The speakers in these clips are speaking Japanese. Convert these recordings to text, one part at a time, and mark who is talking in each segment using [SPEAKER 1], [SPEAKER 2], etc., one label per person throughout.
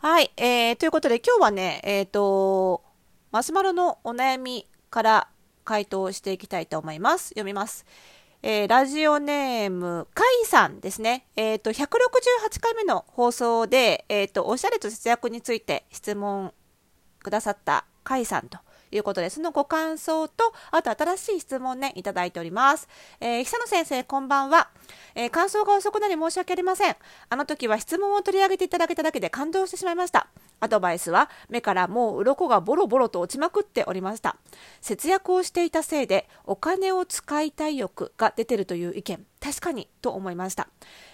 [SPEAKER 1] はい、えー、ということで今日はね、えっ、ー、と、マスマロのお悩みから回答していきたいと思います。読みます。えー、ラジオネーム、カイさんですね。えっ、ー、と、168回目の放送で、えっ、ー、と、おしゃれと節約について質問くださったカイさんということで、そのご感想と、あと新しい質問ね、いただいております。えー、久野先生、こんばんは。えー、感想が遅くなり申し訳ありません。あの時は質問を取り上げていただけただけで感動してしまいました。アドバイスは目からもう鱗がボロボロと落ちまくっておりました。節約をしていたせいでお金を使いたい欲が出てるという意見、確かにと思いました。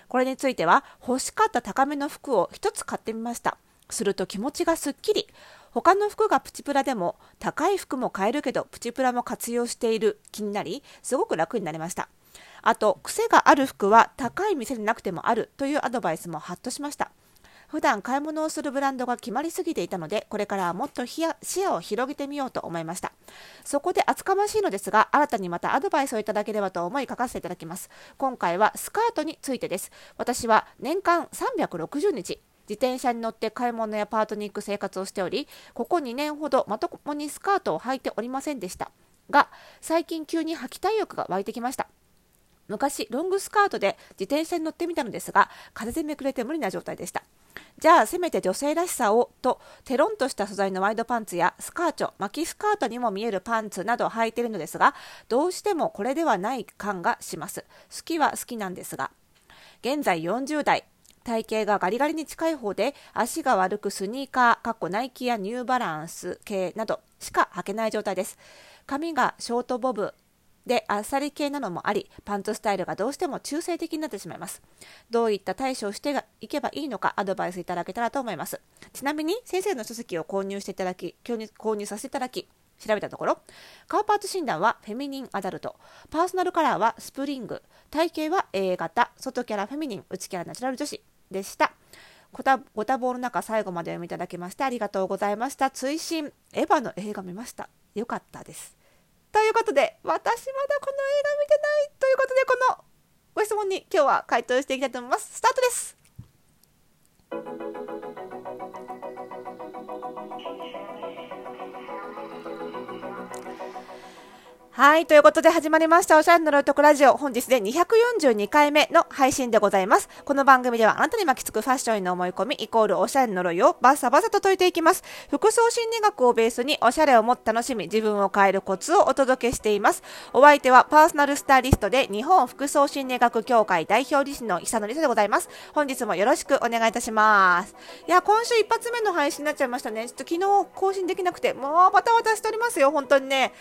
[SPEAKER 1] これについては欲しかった高めの服を一つ買ってみました。すると気持ちがすっきり。他の服がプチプラでも高い服も買えるけどプチプラも活用している。気になりすごく楽になりました。あと癖がある服は高い店でなくてもある。というアドバイスもハッとしました。普段買い物をするブランドが決まりすぎていたのでこれからはもっと視野を広げてみようと思いました。そこで厚かましいのですが新たにまたアドバイスをいただければと思い書かせていただきます。今回はスカートについてです。私は年間360日自転車に乗って買い物やパートに行く生活をしておりここ2年ほどまともにスカートを履いておりませんでした。が最近急に履きたい欲が湧いてきました。昔ロングスカートで自転車に乗ってみたのですが風でめくれて無理な状態でした。じゃあせめて女性らしさをとテロンとした素材のワイドパンツやスカーチョ巻きスカートにも見えるパンツなど履いてるのですがどうしてもこれではない感がします。好きは好きなんですが現在40代。体型がガリガリに近い方で足が悪くスニーカー、かっこナイキやニューバランス系などしか履けない状態です。髪がショートボブであっさり系なのもありパンツスタイルがどうしても中性的になってしまいます。どういった対処をしていけばいいのかアドバイスいただけたらと思います。ちなみに先生の書籍を購入していただき購入させていただき調べたところ顔パーツ診断はフェミニンアダルト。パーソナルカラーはスプリング。体型は A 型。外キャラフェミニン。内キャラナチュラル女子。でした。ごたご多忙の中最後まで読みいただきましてありがとうございました。追伸エヴァの映画見ました。よかったです。ということで、私まだこの映画見てないということで、このご質問に今日は回答していきたいと思います。スタートですはい。ということで始まりました。おしゃれのロイトクラジオ。本日で242回目の配信でございます。この番組ではあなたに巻きつくファッションへの思い込み、イコールおしゃれの呪いをバサバサと解いていきます。服装心理学をベースにおしゃれをもっと楽しみ、自分を変えるコツをお届けしています。お相手はパーソナルスタイリストで日本服装心理学協会代表理事の久野理沙でございます。本日もよろしくお願いいたします。いや、今週一発目の配信になっちゃいましたね。ちょっと昨日更新できなくて、もうバタバタしておりますよ。本当にね。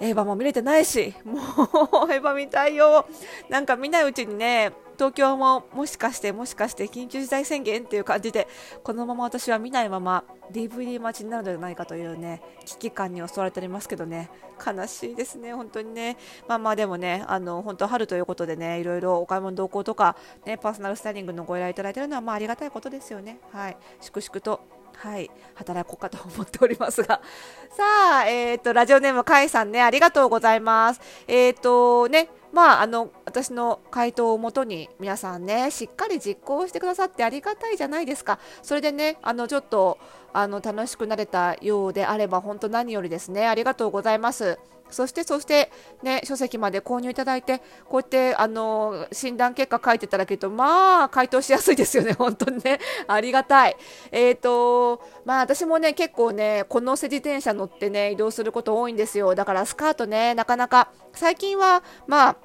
[SPEAKER 1] エヴァも見れてないし、もうエヴァ見たいよ。なんか見ないうちにね、東京ももしかしてもしかして緊急事態宣言っていう感じで、このまま私は見ないまま DVD 待ちになるのではないかというね、危機感に襲われておりますけどね、悲しいですね、本当にね。まあまあでもね、あの、本当春ということでね、いろいろお買い物同行とか、ね、パーソナルスタイリングのご依頼いただいてるのはまあありがたいことですよね。はい。粛々とはい、働こうかと思っておりますが。さあ、えっ、ー、と、ラジオネーム、かいさんね、ありがとうございます。えっ、ー、と、ね、まあ、あの、私の回答をもとに、皆さんね、しっかり実行してくださってありがたいじゃないですか。それでね、あの、ちょっと、あの、楽しくなれたようであれば、本当何よりですね、ありがとうございます。そしてそしてね書籍まで購入いただいてこうやってあの診断結果書いていただけるとまあ回答しやすいですよね 本当にね。ありがたい。えっ、ー、とまあ私もね結構ねこのせ自転車乗ってね移動すること多いんですよ。だからスカートねなかなか最近はまあ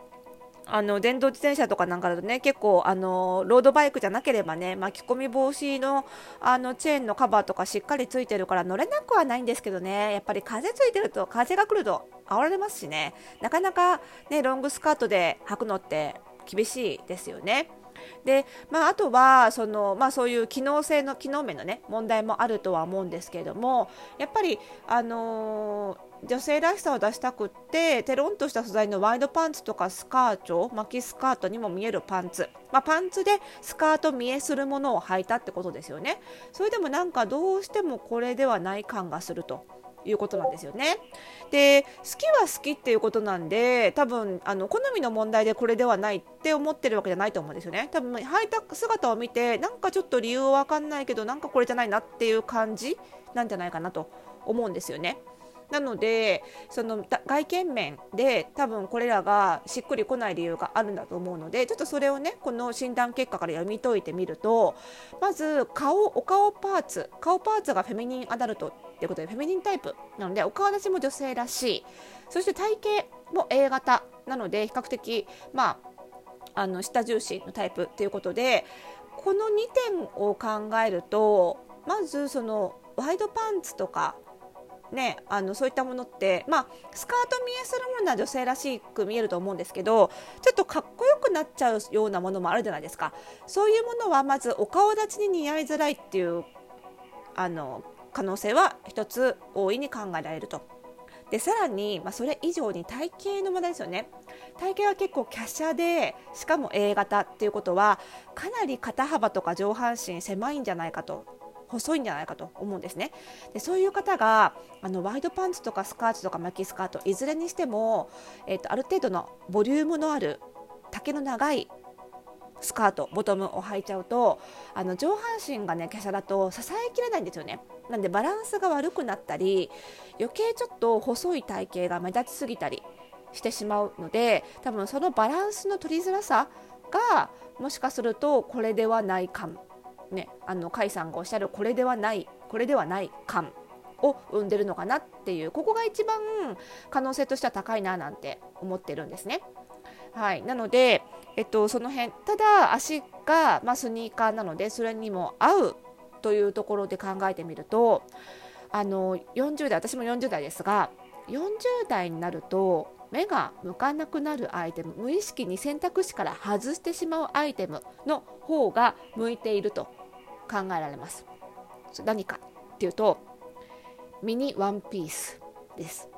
[SPEAKER 1] あの電動自転車とかなんかだとね結構あのロードバイクじゃなければね巻き込み防止のあのチェーンのカバーとかしっかりついてるから乗れなくはないんですけどねやっぱり風ついてると風が来ると煽られますしねなかなかねロングスカートで履くのって厳しいですよね。で、まあ、あとはその、まあ、そういう機能性の機能面の、ね、問題もあるとは思うんですけれどもやっぱり、あの女性らしさを出したくってテロンとした素材のワイドパンツとかスカート巻きスカートにも見えるパンツ、まあ、パンツでスカート見えするものを履いたってことですよね。それでもなんかどうしてもこれではない感がすると。いうことなんですよね。で好きは好きっていうことなんで多分あの好みの問題でこれではないって思ってるわけじゃないと思うんですよね。多分履いた姿を見てなんかちょっと理由は分かんないけどなんかこれじゃないなっていう感じなんじゃないかなと思うんですよね。なのでその外見面で多分これらがしっくりこない理由があるんだと思うのでちょっとそれをねこの診断結果から読み解いてみるとまず顔お顔パーツ顔パーツがフェミニンアダルトっていうことでフェミニンタイプなのでお顔立ちも女性らしい。そして体型も A 型なので比較的まああの下重心のタイプっていうことでこの2点を考えるとまずそのワイドパンツとかね、あのそういったものって、まあ、スカート見えするものは女性らしく見えると思うんですけどちょっとかっこよくなっちゃうようなものもあるじゃないですか。そういうものはまずお顔立ちに似合いづらいっていうあの可能性は一つ大いに考えられると。でさらに、まあ、それ以上に体型の問題ですよね。体型は結構華奢でしかも A 型っていうことはかなり肩幅とか上半身狭いんじゃないかと。細いんじゃないかと思うんですね。でそういう方があのワイドパンツとかスカートとか巻きスカートいずれにしても、えーと、ある程度のボリュームのある丈の長いスカートボトムを履いちゃうとあの上半身がね華奢だと支えきれないんですよね。なんでバランスが悪くなったり余計ちょっと細い体型が目立ちすぎたりしてしまうので多分そのバランスの取りづらさがもしかするとこれではない感ね、あの甲斐さんがおっしゃるこれではないこれではない感を生んでるのかなっていうここが一番可能性としては高いななんて思ってるんですね。はい、なので、えっと、その辺ただ足が、まあ、スニーカーなのでそれにも合うというところで考えてみるとあの40代私も40代ですが40代になると目が向かなくなるアイテム無意識に選択肢から外してしまうアイテムの方が向いていると考えられます。何かっていうとミニワンピースです。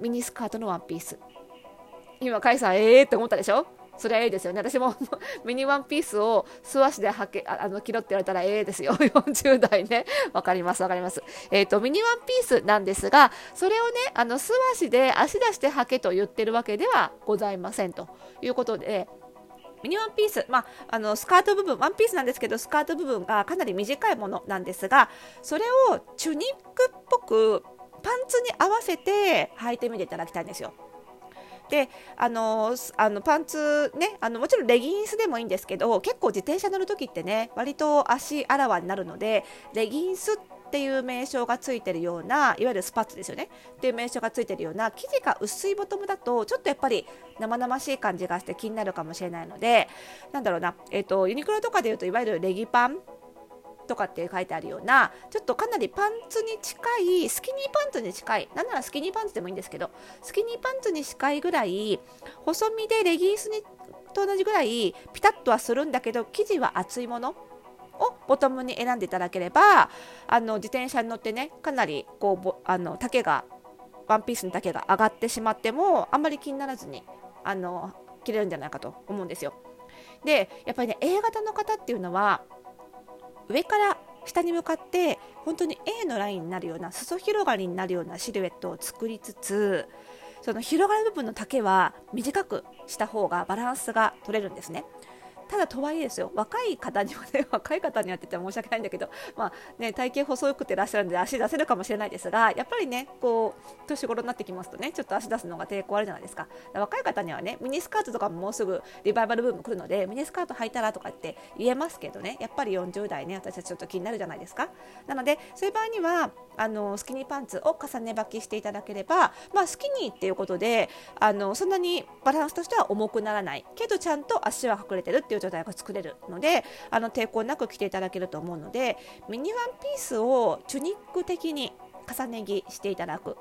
[SPEAKER 1] ミニスカートのワンピース今甲斐さんええー、って思ったでしょ？それはええですよね。私も ミニワンピースを素足ではけあの着ろって言われたらええですよ。40代ね。わかりますわかります。えっ、ー、とミニワンピースなんですがそれをねあの素足で足出して履けと言ってるわけではございませんということでミニワンピース、まあ、あのスカート部分、ワンピースなんですけど、スカート部分がかなり短いものなんですが、それをチュニックっぽくパンツに合わせて履いてみていただきたいんですよ。であのあのパンツねあのもちろんレギンスでもいいんですけど結構自転車乗る時ってね割と足あらわになるのでレギンスってていう名称がついてるようないわゆるスパッツですよね。っていう名称がついてるような生地が薄いボトムだとちょっとやっぱり生々しい感じがして気になるかもしれないのでなんだろうな、えーとユニクロとかでいうといわゆるレギパンとかって書いてあるようなちょっとかなりパンツに近いスキニーパンツに近いなんならスキニーパンツでもいいんですけどスキニーパンツに近いぐらい細身でレギンスにと同じぐらいピタッとはするんだけど生地は厚いものをボトムに選んでいただければあの自転車に乗ってねかなりこうあの丈がワンピースの丈が上がってしまってもあんまり気にならずにあの着れるんじゃないかと思うんですよ。でやっぱりね A 型の方っていうのは上から下に向かって本当に A のラインになるような裾広がりになるようなシルエットを作りつつその広がる部分の丈は短くした方がバランスが取れるんですね。ただとはいえですよ若い方にはね 若い方にはって言って申し訳ないんだけど、まあね、体型細くてらっしゃるので足出せるかもしれないですがやっぱりねこう年頃になってきますとねちょっと足出すのが抵抗あるじゃないですか。若い方にはねミニスカートとかももうすぐリバイバルブーム来るのでミニスカート履いたらとかって言えますけどねやっぱり40代ね私たちちょっと気になるじゃないですか。なのでそういう場合にはあのスキニーパンツを重ね履きしていただければ、まあ、スキニーっていうことであのそんなにバランスとしては重くならない。けどちゃんと足は隠れてるっていう状態が作れるのであの抵抗なく着ていただけると思うのでミニワンピースをチュニック的に重ね着していただく。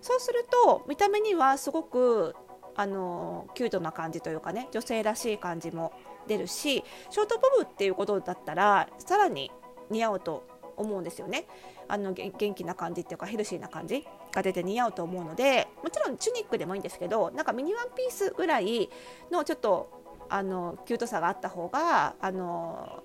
[SPEAKER 1] そうすると見た目にはすごくあのキュートな感じというかね女性らしい感じも出るしショートボブっていうことだったらさらに似合うと思うんですよね。あの元気な感じっていうかヘルシーな感じが出て似合うと思うのでもちろんチュニックでもいいんですけどなんかミニワンピースぐらいのちょっとあのキュートさがあった方があの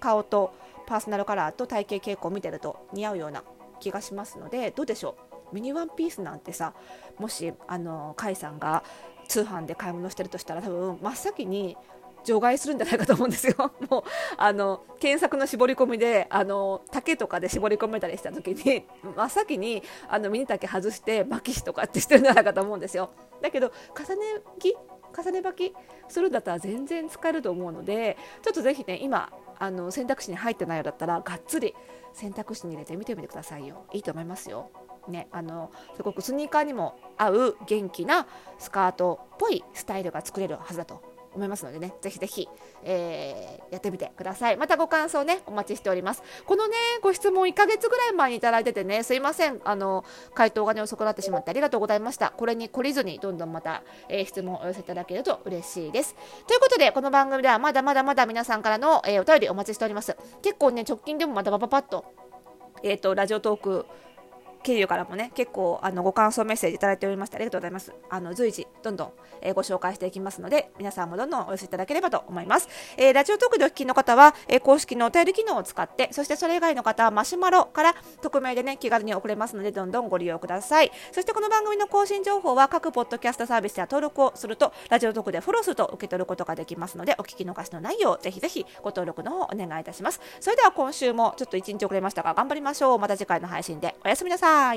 [SPEAKER 1] 顔とパーソナルカラーと体型傾向を見てると似合うような気がしますのでどうでしょう？ミニワンピースなんてさもしあの甲斐さんが通販で買い物してるとしたら多分真っ先に除外するんじゃないかと思うんですよ。もうあの検索の絞り込みであの竹とかで絞り込めたりした時に真っ先にあのミニ竹外して巻き紙とかってしてるんじゃないかと思うんですよ。だけど重ね着重ね履きするんだったら全然使えると思うのでちょっとぜひね今あの選択肢に入ってないようだったらがっつり選択肢に入れてみてみてくださいよいいと思いますよ。ね、あのすごくスニーカーにも合う元気なスカートっぽいスタイルが作れるはずだと思いますのでね、ぜひぜひ、えー、やってみてください。またご感想ね、お待ちしております。このね、ご質問1ヶ月ぐらい前にいただいててね、すいません、あの、回答がね、遅くなってしまってありがとうございました。これに懲りずに、どんどんまた、えー、質問をお寄せいただけると嬉しいです。ということで、この番組ではまだまだまだ皆さんからの、えー、お便りお待ちしております。結構ね、直近でもまたパパパッと、えっ、ー、と、ラジオトーク、経由からもね、結構あのご感想メッセージいただいておりましてありがとうございます。あの随時どんどん、えー、ご紹介していきますので、皆さんもどんどんお寄せいただければと思います。えー、ラジオトークでお聞きの方は、えー、公式のお便り機能を使って、そしてそれ以外の方はマシュマロから匿名でね、気軽に送れますので、どんどんご利用ください。そしてこの番組の更新情報は各ポッドキャストサービスで登録をすると、ラジオトークでフォローすると受け取ることができますので、お聞き逃しのないよう、ぜひぜひご登録の方お願いいたします。それでは今週もちょっと1日遅れましたが、頑張りましょう。また次回の配信でおやすみなさい。าย